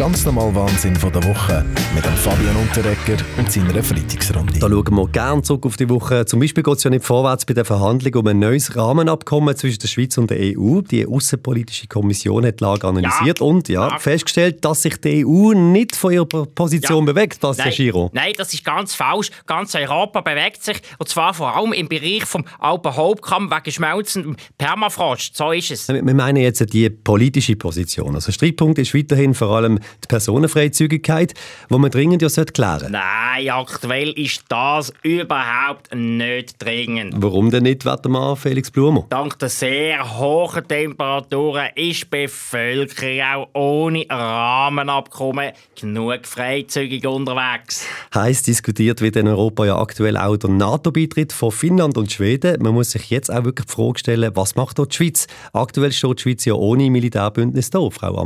Der ganz normale Wahnsinn von der Woche mit dem Fabian Unterrecker und seiner Freitagsrunde. Da schauen wir gerne zurück auf die Woche. Zum Beispiel geht es ja nicht vorwärts bei der Verhandlung um ein neues Rahmenabkommen zwischen der Schweiz und der EU. Die Außenpolitische Kommission hat die Lage analysiert Ja. und ja, Ja. festgestellt, dass sich die EU nicht von ihrer Position Ja. bewegt, Bastian Nein, Giro. nein, das ist ganz falsch. Ganz Europa bewegt sich. Und zwar vor allem im Bereich vom Alpenhauptkamm wegen schmelzendem Permafrost. So ist es. Wir meinen jetzt die politische Position. Also Streitpunkt ist weiterhin vor allem die Personenfreizügigkeit, wo man dringend ja sollte klären Nein, aktuell ist das überhaupt nicht dringend. Warum denn nicht, Wettermann Felix Blumer? Dank der sehr hohen Temperaturen ist die Bevölkerung auch ohne Rahmenabkommen genug freizügig unterwegs. Heiß diskutiert wird in Europa ja aktuell auch der NATO-Beitritt von Finnland und Schweden. Man muss sich jetzt auch wirklich die Frage stellen, was macht dort die Schweiz? Aktuell steht die Schweiz ja ohne Militärbündnis da, Frau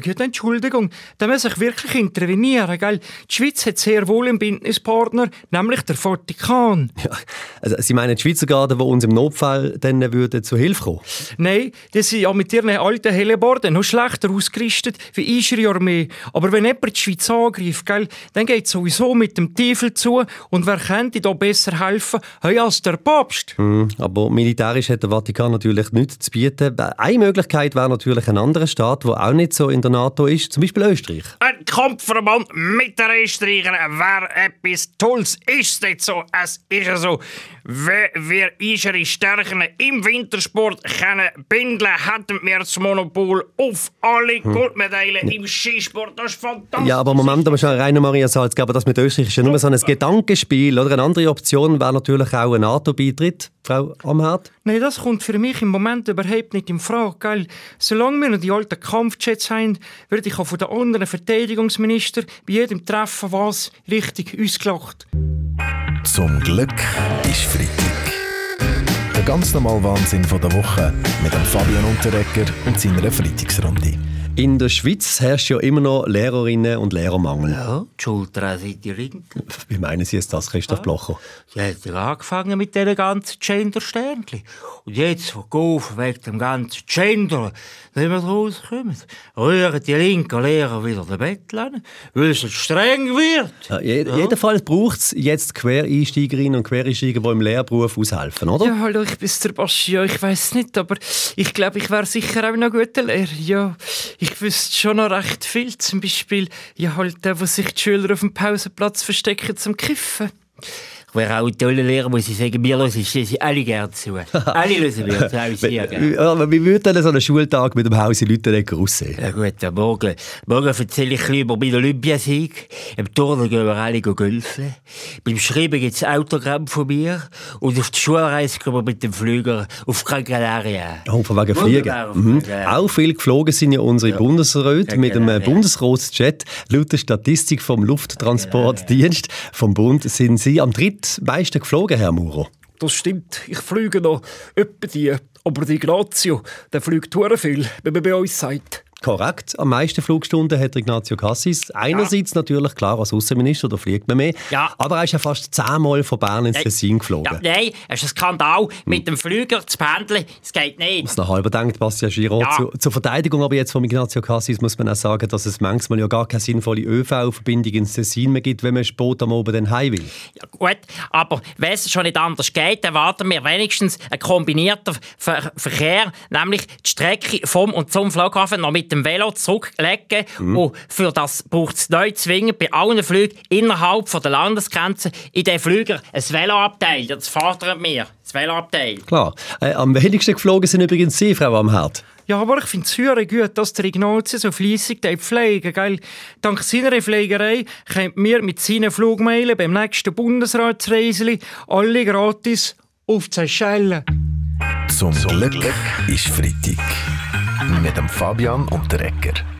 gut, Entschuldigung, da muss ich wirklich intervenieren, gell? Die Schweiz hat sehr wohl einen Bündnispartner, nämlich der Vatikan. Ja, also Sie meinen die Schweizer Garde, die uns im Notfall dann würden zu Hilfe kommen? Nein, die sind ja mit ihren alten Helleborden noch schlechter ausgerüstet wie unsere Armee. Aber wenn jemand die Schweiz angreift, gell, dann geht es sowieso mit dem Teufel zu. Und wer könnte da besser helfen hey, als der Papst? Hm, aber militärisch hat der Vatikan natürlich nichts zu bieten. Eine Möglichkeit wäre natürlich ein anderer Staat, der auch nicht so in der NATO ist, zum Beispiel Österreich. Ein Kampfverband mit den Österreichern wäre etwas Tolles. Ist es nicht so? Es ist ja so. Wenn wir unsere Stärken im Wintersport können bündeln, hätten wir das Monopol auf alle Goldmedaillen im Skisport. Das ist fantastisch. Ja, aber Moment, aber schon Rainer Maria Salzgeber, das mit Österreich ist ja nur so ein Gedankenspiel. Oder? Eine andere Option wäre natürlich auch ein NATO-Beitritt, Frau Amherd. Nein, das kommt für mich im Moment überhaupt nicht in Frage, gell? Solange wir noch die alten Kampfjets haben, würde ich auch von den anderen Verteidigungsministern bei jedem Treffen was richtig ausgelacht. Zum Glück ist Freitag. Der ganz normale Wahnsinn von der Woche mit dem Fabian Unterrecker und seiner Freitagsrunde. In der Schweiz herrscht ja immer noch Lehrerinnen und Lehrermangel. Ja, die Schulter sind die Ring. Wie meinen Sie jetzt das, Christoph Blocher? Sie hat ja angefangen mit diesen ganzen Gender-Sternchen. Und jetzt, wo Golf wegen dem ganzen Gender, wenn wir rauskommen, rühren die linken Lehrer wieder den Bettel an, weil es streng wird. Ja, je Jedenfalls braucht es jetzt Quereinsteigerinnen und Quereinsteiger, die im Lehrberuf aushelfen, oder? Ja, hallo, ich bin der Bastian. Ich weiß nicht, aber ich glaube, ich wäre sicher auch noch ein guter Lehrer. Ja, ich wüsste schon noch recht viel. Zum Beispiel, ja, halt der, wo sich die Schüler auf dem Pausenplatz verstecken zum Kiffen. Ich wäre auch ein toller Lehrer, muss ich sagen. Wir hören sie alle gerne zu. alle hören mir zu, auch sehr gerne. Aber wie würde denn so ein Schultag mit dem Haus in Lüttenegger aussehen? Ja gut, am Morgen, morgen erzähle ich ein bisschen über meinen Olympiasieg. Im Turnen gehen wir alle golfen. Beim Schreiben gibt es Autogramm von mir. Und auf die Schulreise gehen wir mit dem Flüger auf Gran Canaria. Oh, von wegen Fliegen. Mhm. Auch viel geflogen sind ja unsere Bundesräte Ja, mit dem ja. Bundesratsjet. Laut der Statistik vom Lufttransportdienst vom Bund sind Sie am drittmeisten geflogen, Herr Maurer. Das stimmt. Ich fliege noch etwa die. Aber die Ignazio, der fliegt viel, wenn man bei uns sagt. Korrekt. Am meisten Flugstunden hat Ignazio Cassis. Einerseits natürlich klar als Außenminister, da fliegt man mehr. Ja. Aber er ist ja fast zehnmal von Bern ins Tessin geflogen. Ja, nein, es ist ein Skandal. Mit dem Flüger zu pendeln, es geht nicht. Was noch halber denkt, Bastian Giraud. Ja. Zu, zur Verteidigung aber jetzt von Ignazio Cassis muss man auch sagen, dass es manchmal ja gar keine sinnvolle ÖV-Verbindung ins Tessin mehr gibt, wenn man Sport am Oben dann heim will. Ja, gut, aber wenn es schon nicht anders geht, dann warten wir wenigstens einen kombinierten Ver Verkehr, nämlich die Strecke vom und zum Flughafen noch mit dem Velo zurücklegen. Und für das braucht es neu zwingend bei allen Flügen innerhalb von der Landesgrenze in den Flüger ein Veloabteil. Das fordern wir, das Veloabteil. Klar. Äh, am wenigsten geflogen sind übrigens Sie, Frau Amherd. Ja, aber ich finde es sehr gut, dass der Ignazio so fleissig pflegen gell? Dank seiner Pflegerei können wir mit seinen Flugmeilen beim nächsten Bundesratsreiseli alle gratis auf die Seychellen. Zum Glück ist Freitag. Mit dem Fabian Unterrecker.